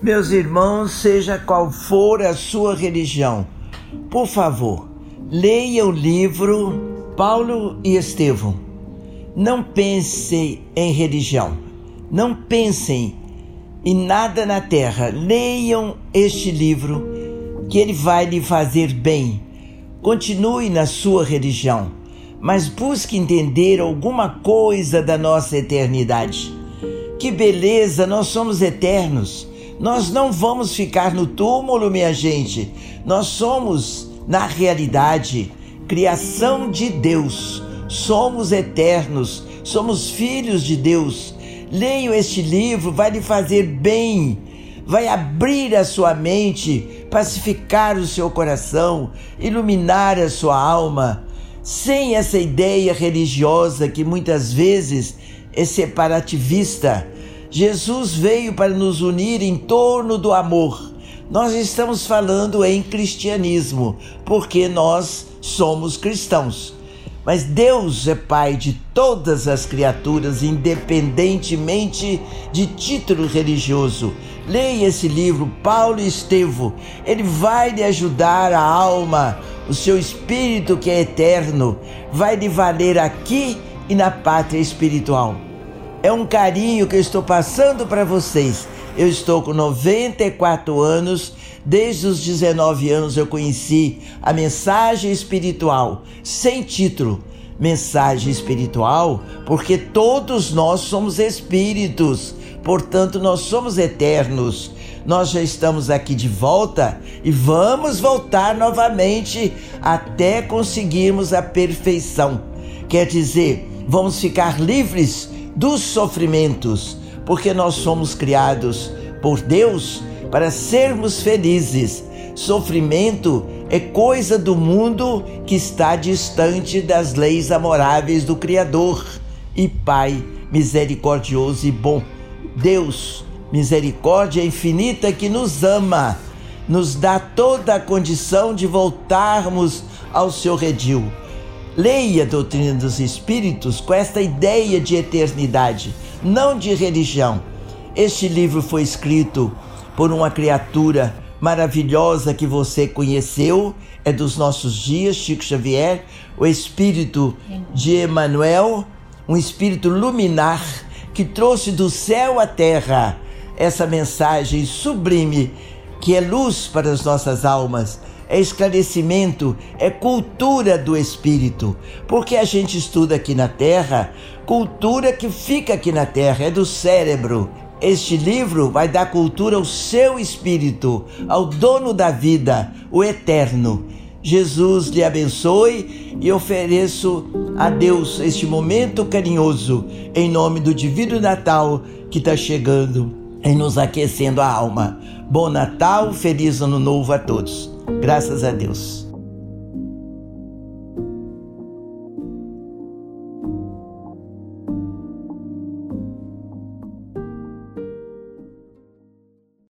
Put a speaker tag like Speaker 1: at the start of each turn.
Speaker 1: Meus irmãos, seja qual for a sua religião, por favor, leia o livro Paulo e Estevão. Não pensem em religião, não pensem em nada na terra. Leiam este livro, que ele vai lhe fazer bem. Continue na sua religião, mas busque entender alguma coisa da nossa eternidade. Que beleza, nós somos eternos. Nós não vamos ficar no túmulo, minha gente. Nós somos, na realidade, criação de Deus. Somos eternos, somos filhos de Deus. Leiam este livro, vai lhe fazer bem, vai abrir a sua mente, pacificar o seu coração, iluminar a sua alma, sem essa ideia religiosa que muitas vezes é separativista. Jesus veio para nos unir em torno do amor. Nós estamos falando em cristianismo, porque nós somos cristãos. Mas Deus é Pai de todas as criaturas, independentemente de título religioso. Leia esse livro, Paulo e Estevão. Ele vai lhe ajudar a alma, o seu espírito que é eterno, vai lhe valer aqui e na pátria espiritual é um carinho que eu estou passando para vocês. Eu estou com 94 anos, desde os 19 anos eu conheci a mensagem espiritual, sem título. Mensagem espiritual, porque todos nós somos espíritos, portanto, nós somos eternos. Nós já estamos aqui de volta e vamos voltar novamente até conseguirmos a perfeição. Quer dizer, vamos ficar livres dos sofrimentos, porque nós somos criados por Deus para sermos felizes. Sofrimento é coisa do mundo que está distante das leis amoráveis do Criador e Pai misericordioso e bom. Deus, misericórdia infinita que nos ama, nos dá toda a condição de voltarmos ao seu redil Leia a doutrina dos Espíritos com esta ideia de eternidade, não de religião. Este livro foi escrito por uma criatura maravilhosa que você conheceu, é dos nossos dias, Chico Xavier, o espírito de Emmanuel, um espírito luminar que trouxe do céu à terra essa mensagem sublime que é luz para as nossas almas é esclarecimento, é cultura do espírito. Porque a gente estuda aqui na Terra, cultura que fica aqui na Terra, é do cérebro. Este livro vai dar cultura ao seu espírito, ao dono da vida, o eterno. Jesus lhe abençoe e ofereço a Deus este momento carinhoso em nome do Divino Natal que está chegando e nos aquecendo a alma. Bom Natal, feliz Ano Novo a todos. Graças a Deus.